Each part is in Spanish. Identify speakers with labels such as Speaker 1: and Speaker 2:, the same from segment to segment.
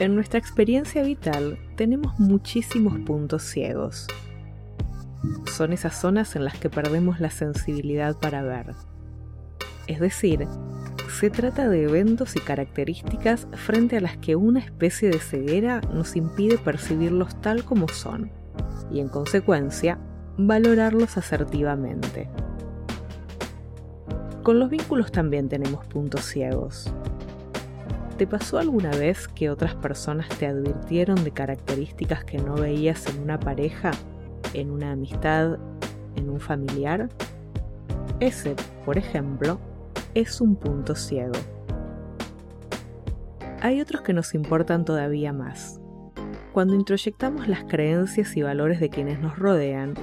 Speaker 1: En nuestra experiencia vital tenemos muchísimos puntos ciegos. Son esas zonas en las que perdemos la sensibilidad para ver. Es decir, se trata de eventos y características frente a las que una especie de ceguera nos impide percibirlos tal como son y en consecuencia valorarlos asertivamente. Con los vínculos también tenemos puntos ciegos. ¿Te pasó alguna vez que otras personas te advirtieron de características que no veías en una pareja, en una amistad, en un familiar? Ese, por ejemplo, es un punto ciego. Hay otros que nos importan todavía más. Cuando introyectamos las creencias y valores de quienes nos rodean,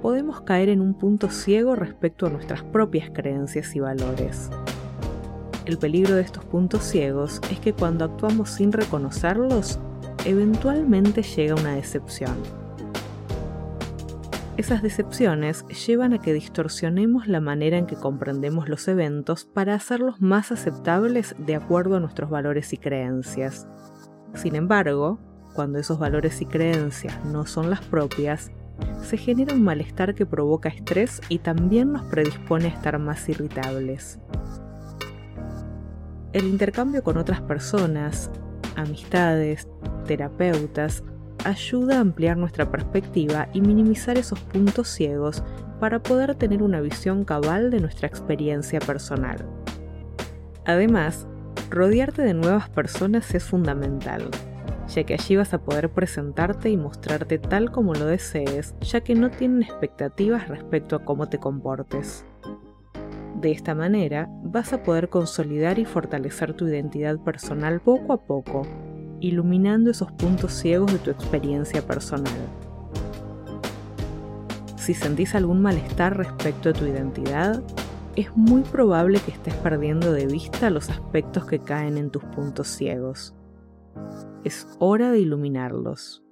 Speaker 1: podemos caer en un punto ciego respecto a nuestras propias creencias y valores. El peligro de estos puntos ciegos es que cuando actuamos sin reconocerlos, eventualmente llega una decepción. Esas decepciones llevan a que distorsionemos la manera en que comprendemos los eventos para hacerlos más aceptables de acuerdo a nuestros valores y creencias. Sin embargo, cuando esos valores y creencias no son las propias, se genera un malestar que provoca estrés y también nos predispone a estar más irritables el intercambio con otras personas, amistades, terapeutas, ayuda a ampliar nuestra perspectiva y minimizar esos puntos ciegos para poder tener una visión cabal de nuestra experiencia personal. Además, rodearte de nuevas personas es fundamental, ya que allí vas a poder presentarte y mostrarte tal como lo desees, ya que no tienen expectativas respecto a cómo te comportes. De esta manera vas a poder consolidar y fortalecer tu identidad personal poco a poco, iluminando esos puntos ciegos de tu experiencia personal. Si sentís algún malestar respecto a tu identidad, es muy probable que estés perdiendo de vista los aspectos que caen en tus puntos ciegos. Es hora de iluminarlos.